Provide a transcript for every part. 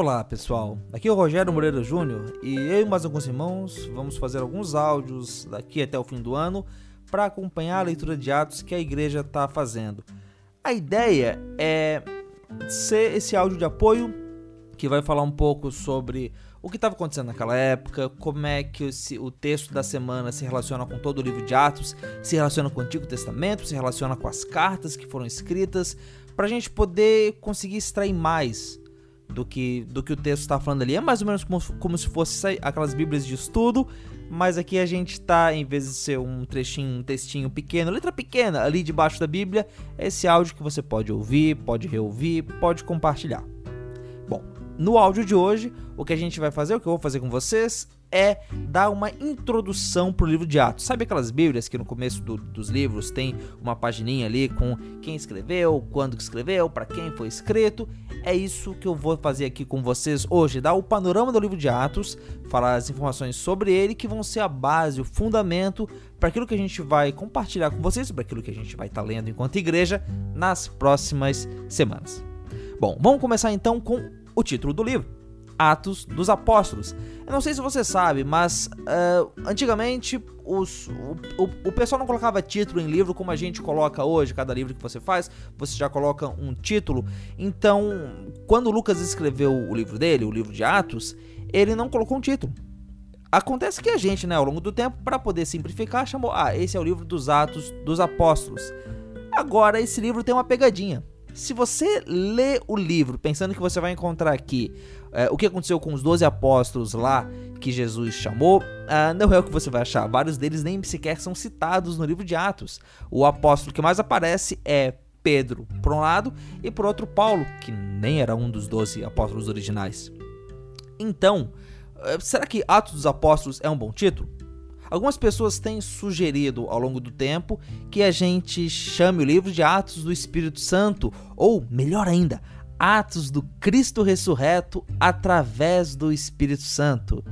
Olá pessoal, aqui é o Rogério Moreira Júnior e eu e mais alguns irmãos vamos fazer alguns áudios daqui até o fim do ano para acompanhar a leitura de Atos que a igreja está fazendo. A ideia é ser esse áudio de apoio que vai falar um pouco sobre o que estava acontecendo naquela época, como é que o, o texto da semana se relaciona com todo o livro de Atos, se relaciona com o Antigo Testamento, se relaciona com as cartas que foram escritas, para a gente poder conseguir extrair mais do que, do que o texto está falando ali. É mais ou menos como, como se fosse aquelas bíblias de estudo, mas aqui a gente está, em vez de ser um trechinho, um textinho pequeno, letra pequena ali debaixo da Bíblia, é esse áudio que você pode ouvir, pode reouvir, pode compartilhar. Bom, no áudio de hoje, o que a gente vai fazer, o que eu vou fazer com vocês, é dar uma introdução para o livro de Atos. Sabe aquelas bíblias que no começo do, dos livros tem uma pagininha ali com quem escreveu, quando que escreveu, para quem foi escrito? É isso que eu vou fazer aqui com vocês hoje, dar o panorama do livro de Atos, falar as informações sobre ele que vão ser a base, o fundamento para aquilo que a gente vai compartilhar com vocês, para aquilo que a gente vai estar tá lendo enquanto igreja nas próximas semanas. Bom, vamos começar então com o título do livro. Atos dos Apóstolos. Eu não sei se você sabe, mas uh, antigamente os, o, o, o, pessoal não colocava título em livro como a gente coloca hoje. Cada livro que você faz, você já coloca um título. Então, quando Lucas escreveu o livro dele, o livro de Atos, ele não colocou um título. Acontece que a gente, né, ao longo do tempo, para poder simplificar, chamou: ah, esse é o livro dos Atos dos Apóstolos. Agora, esse livro tem uma pegadinha. Se você lê o livro pensando que você vai encontrar aqui é, o que aconteceu com os 12 apóstolos lá que Jesus chamou, uh, não é o que você vai achar. Vários deles nem sequer são citados no livro de Atos. O apóstolo que mais aparece é Pedro, por um lado, e por outro, Paulo, que nem era um dos 12 apóstolos originais. Então, uh, será que Atos dos Apóstolos é um bom título? Algumas pessoas têm sugerido ao longo do tempo que a gente chame o livro de Atos do Espírito Santo, ou melhor ainda, Atos do Cristo ressurreto através do Espírito Santo.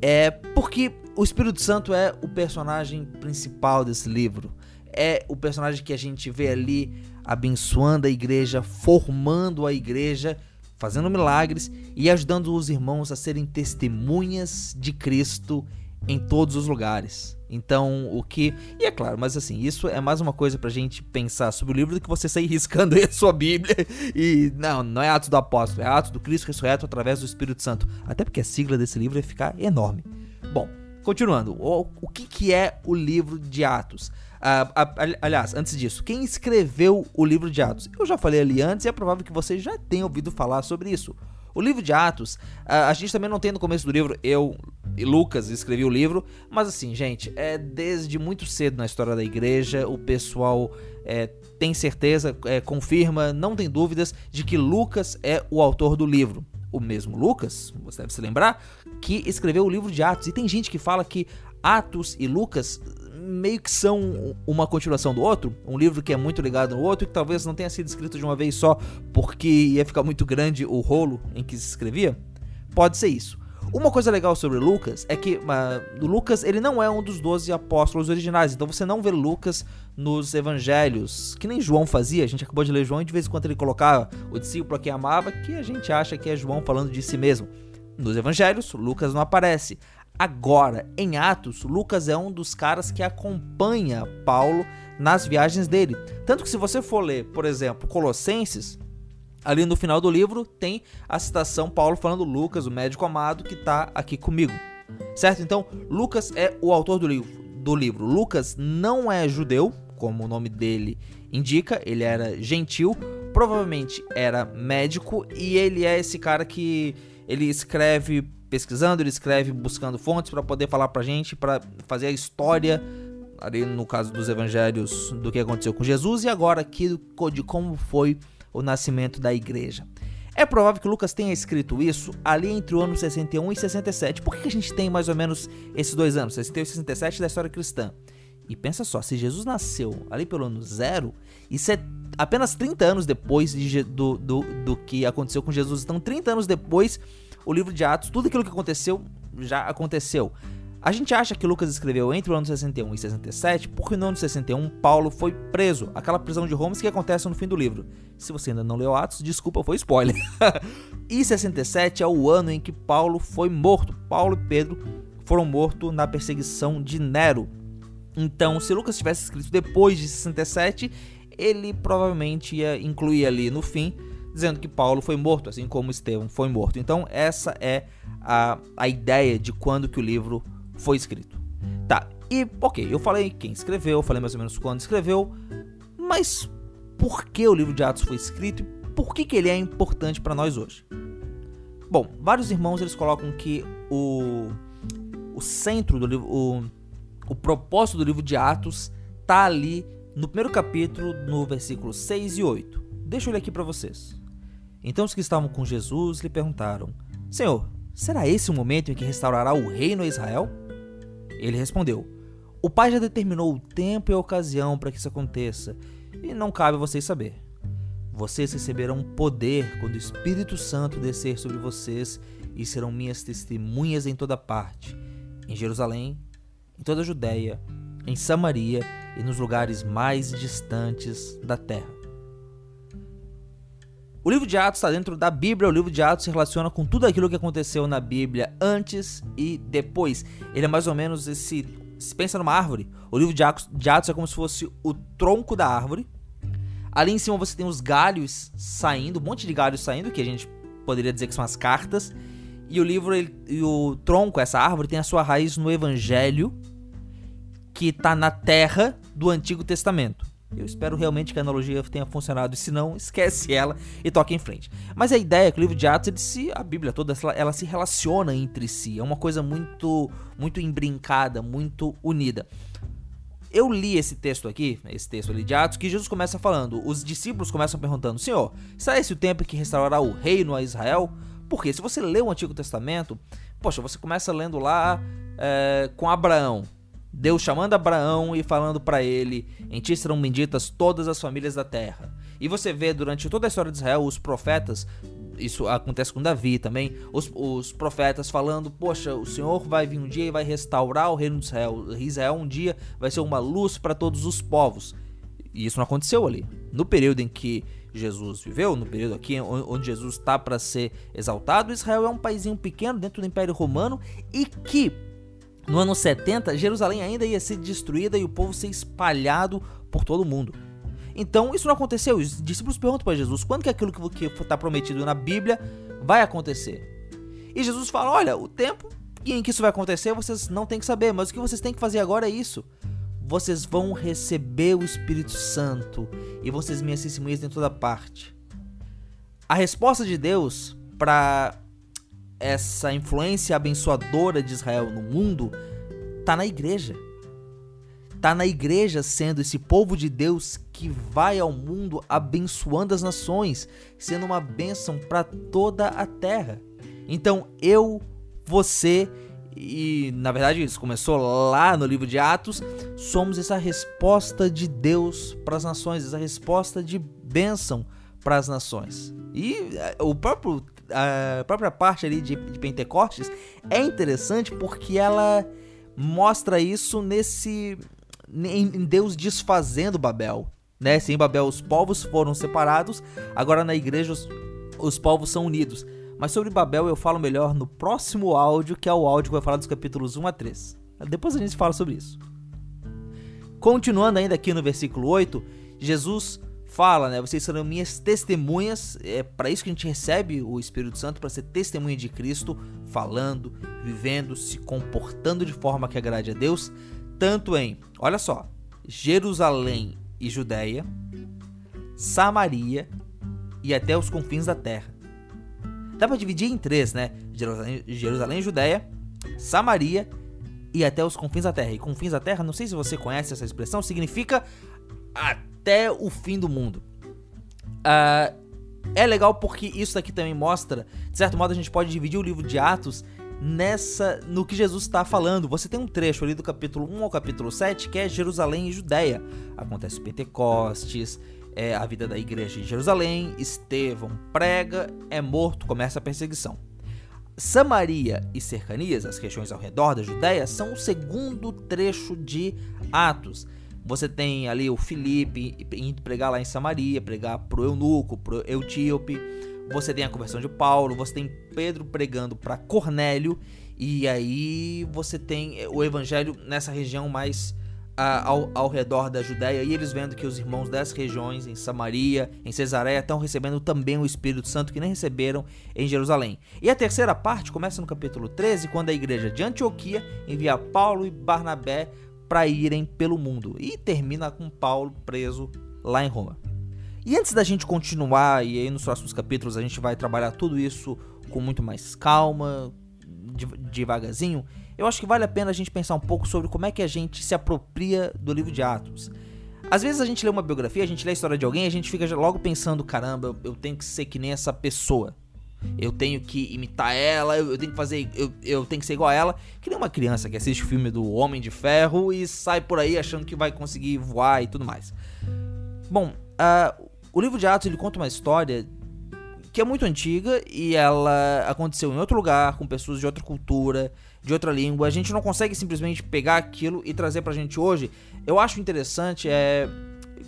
É porque o Espírito Santo é o personagem principal desse livro. É o personagem que a gente vê ali abençoando a igreja, formando a igreja, fazendo milagres e ajudando os irmãos a serem testemunhas de Cristo em todos os lugares. Então, o que. E é claro, mas assim, isso é mais uma coisa pra gente pensar sobre o livro do que você sair riscando aí a sua Bíblia. E não, não é Atos do Apóstolo, é Atos do Cristo ressurreto através do Espírito Santo. Até porque a sigla desse livro vai ficar enorme. Bom, continuando, o, o que, que é o livro de Atos? Uh, aliás, antes disso, quem escreveu o livro de Atos? Eu já falei ali antes e é provável que você já tenha ouvido falar sobre isso. O livro de Atos, a gente também não tem no começo do livro, eu Lucas escrevi o livro, mas assim, gente, é desde muito cedo na história da igreja, o pessoal é, tem certeza, é, confirma, não tem dúvidas de que Lucas é o autor do livro. O mesmo Lucas, você deve se lembrar, que escreveu o livro de Atos. E tem gente que fala que Atos e Lucas meio que são uma continuação do outro, um livro que é muito ligado no outro e que talvez não tenha sido escrito de uma vez só porque ia ficar muito grande o rolo em que se escrevia. Pode ser isso. Uma coisa legal sobre Lucas é que uh, Lucas ele não é um dos 12 apóstolos originais, então você não vê Lucas nos evangelhos, que nem João fazia, a gente acabou de ler João e de vez em quando ele colocava o discípulo a quem amava, que a gente acha que é João falando de si mesmo. Nos evangelhos, Lucas não aparece. Agora, em Atos, Lucas é um dos caras que acompanha Paulo nas viagens dele. Tanto que se você for ler, por exemplo, Colossenses, ali no final do livro tem a citação Paulo falando Lucas, o médico amado que está aqui comigo. Certo? Então, Lucas é o autor do livro, do livro. Lucas não é judeu, como o nome dele indica, ele era gentil, provavelmente era médico e ele é esse cara que ele escreve pesquisando, ele escreve buscando fontes para poder falar pra gente, para fazer a história, ali no caso dos evangelhos, do que aconteceu com Jesus e agora aqui de como foi o nascimento da igreja. É provável que Lucas tenha escrito isso ali entre o ano 61 e 67. Por que a gente tem mais ou menos esses dois anos, 61 e 67 da história cristã? E pensa só, se Jesus nasceu ali pelo ano zero, isso é apenas 30 anos depois de, do, do, do que aconteceu com Jesus. Então, 30 anos depois o livro de Atos, tudo aquilo que aconteceu já aconteceu. A gente acha que Lucas escreveu entre o ano 61 e 67 porque no ano 61 Paulo foi preso, aquela prisão de Roma que acontece no fim do livro. Se você ainda não leu Atos, desculpa, foi spoiler. e 67 é o ano em que Paulo foi morto. Paulo e Pedro foram mortos na perseguição de Nero. Então, se Lucas tivesse escrito depois de 67, ele provavelmente ia incluir ali no fim, dizendo que Paulo foi morto, assim como Estevão foi morto. Então, essa é a, a ideia de quando que o livro foi escrito. Tá, e ok, eu falei quem escreveu, eu falei mais ou menos quando escreveu, mas por que o livro de Atos foi escrito e por que, que ele é importante para nós hoje? Bom, vários irmãos eles colocam que o, o centro do livro, o, o propósito do livro de Atos tá ali no primeiro capítulo, no versículo 6 e 8. Deixa eu ler aqui para vocês. Então os que estavam com Jesus lhe perguntaram: Senhor, será esse o momento em que restaurará o reino a Israel? Ele respondeu: O Pai já determinou o tempo e a ocasião para que isso aconteça, e não cabe a vocês saber. Vocês receberão poder quando o Espírito Santo descer sobre vocês e serão minhas testemunhas em toda parte, em Jerusalém, em toda a Judéia, em Samaria e nos lugares mais distantes da terra. O livro de Atos está dentro da Bíblia, o livro de Atos se relaciona com tudo aquilo que aconteceu na Bíblia antes e depois. Ele é mais ou menos esse. Se pensa numa árvore, o livro de Atos, de Atos é como se fosse o tronco da árvore. Ali em cima você tem os galhos saindo, um monte de galhos saindo, que a gente poderia dizer que são as cartas. E o livro, ele, e o tronco, essa árvore, tem a sua raiz no Evangelho, que está na terra do Antigo Testamento. Eu espero realmente que a analogia tenha funcionado, se não, esquece ela e toque em frente. Mas a ideia é que o livro de Atos, ele se, a Bíblia toda, ela, ela se relaciona entre si, é uma coisa muito, muito embrincada, muito unida. Eu li esse texto aqui, esse texto ali de Atos, que Jesus começa falando, os discípulos começam perguntando, Senhor, será esse o tempo que restaurará o reino a Israel? Porque se você lê o Antigo Testamento, poxa, você começa lendo lá é, com Abraão, Deus chamando Abraão e falando para ele: Em ti serão benditas todas as famílias da terra. E você vê durante toda a história de Israel os profetas, isso acontece com Davi também, os, os profetas falando: Poxa, o Senhor vai vir um dia e vai restaurar o reino de Israel. Israel um dia vai ser uma luz para todos os povos. E isso não aconteceu ali. No período em que Jesus viveu, no período aqui onde Jesus está para ser exaltado, Israel é um paísinho pequeno dentro do Império Romano e que no ano 70, Jerusalém ainda ia ser destruída e o povo ser espalhado por todo o mundo. Então isso não aconteceu. Os discípulos perguntam para Jesus quando que aquilo que está prometido na Bíblia vai acontecer. E Jesus fala: Olha, o tempo em que isso vai acontecer vocês não têm que saber, mas o que vocês têm que fazer agora é isso. Vocês vão receber o Espírito Santo e vocês minhas testemunhas em toda parte. A resposta de Deus para essa influência abençoadora de Israel no mundo tá na igreja. Tá na igreja sendo esse povo de Deus que vai ao mundo abençoando as nações, sendo uma bênção para toda a terra. Então eu, você e na verdade isso começou lá no livro de Atos, somos essa resposta de Deus para as nações, essa resposta de bênção para as nações. E eh, o próprio a própria parte ali de, de Pentecostes é interessante porque ela mostra isso nesse em, Deus desfazendo Babel, né? Em Babel os povos foram separados, agora na igreja os, os povos são unidos. Mas sobre Babel eu falo melhor no próximo áudio, que é o áudio que vai falar dos capítulos 1 a 3. Depois a gente fala sobre isso. Continuando ainda aqui no versículo 8, Jesus fala, né? Vocês serão minhas testemunhas. É para isso que a gente recebe o Espírito Santo para ser testemunha de Cristo, falando, vivendo, se comportando de forma que agrade a Deus, tanto em, olha só, Jerusalém e Judéia, Samaria e até os confins da terra. Dá para dividir em três, né? Jerusalém, Jerusalém e Judéia, Samaria e até os confins da terra. E confins da terra, não sei se você conhece essa expressão, significa até o fim do mundo. Uh, é legal porque isso aqui também mostra, de certo modo, a gente pode dividir o livro de Atos nessa no que Jesus está falando. Você tem um trecho ali do capítulo 1 ao capítulo 7 que é Jerusalém e Judéia. Acontece Pentecostes, é a vida da igreja em Jerusalém, Estevão prega, é morto, começa a perseguição. Samaria e cercanias, as regiões ao redor da Judéia, são o segundo trecho de Atos. Você tem ali o Filipe indo pregar lá em Samaria, pregar pro eunuco, pro etíope. Você tem a conversão de Paulo, você tem Pedro pregando para Cornélio e aí você tem o evangelho nessa região mais ao, ao, redor da Judéia e eles vendo que os irmãos das regiões em Samaria, em Cesareia, estão recebendo também o Espírito Santo que nem receberam em Jerusalém. E a terceira parte começa no capítulo 13, quando a igreja de Antioquia envia Paulo e Barnabé para irem pelo mundo e termina com Paulo preso lá em Roma. E antes da gente continuar, e aí nos próximos capítulos a gente vai trabalhar tudo isso com muito mais calma, devagarzinho, eu acho que vale a pena a gente pensar um pouco sobre como é que a gente se apropria do livro de Atos. Às vezes a gente lê uma biografia, a gente lê a história de alguém, a gente fica logo pensando, caramba, eu, tenho que ser que nem essa pessoa. Eu tenho que imitar ela, eu, tenho que fazer, eu, eu tenho que ser igual a ela. Que nem uma criança que assiste o filme do Homem de Ferro e sai por aí achando que vai conseguir voar e tudo mais. Bom, uh, o livro de Atos ele conta uma história que é muito antiga e ela aconteceu em outro lugar, com pessoas de outra cultura, de outra língua. A gente não consegue simplesmente pegar aquilo e trazer pra gente hoje. Eu acho interessante é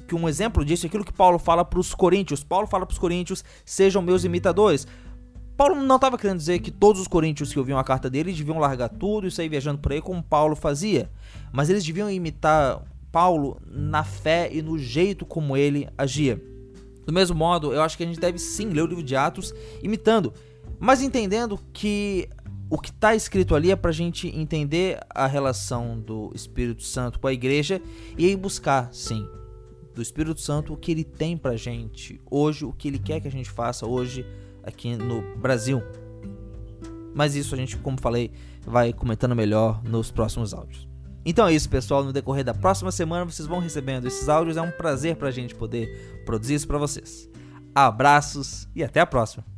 que um exemplo disso é aquilo que Paulo fala para os coríntios. Paulo fala para os coríntios: "Sejam meus imitadores". Paulo não estava querendo dizer que todos os coríntios que ouviam a carta dele deviam largar tudo e sair viajando por aí como Paulo fazia, mas eles deviam imitar Paulo na fé e no jeito como ele agia. Do mesmo modo, eu acho que a gente deve sim ler o livro de Atos imitando, mas entendendo que o que está escrito ali é para a gente entender a relação do Espírito Santo com a igreja e aí buscar, sim, do Espírito Santo o que ele tem para gente hoje, o que ele quer que a gente faça hoje aqui no Brasil. Mas isso a gente, como falei, vai comentando melhor nos próximos áudios. Então é isso, pessoal. No decorrer da próxima semana vocês vão recebendo esses áudios. É um prazer pra gente poder produzir isso para vocês. Abraços e até a próxima.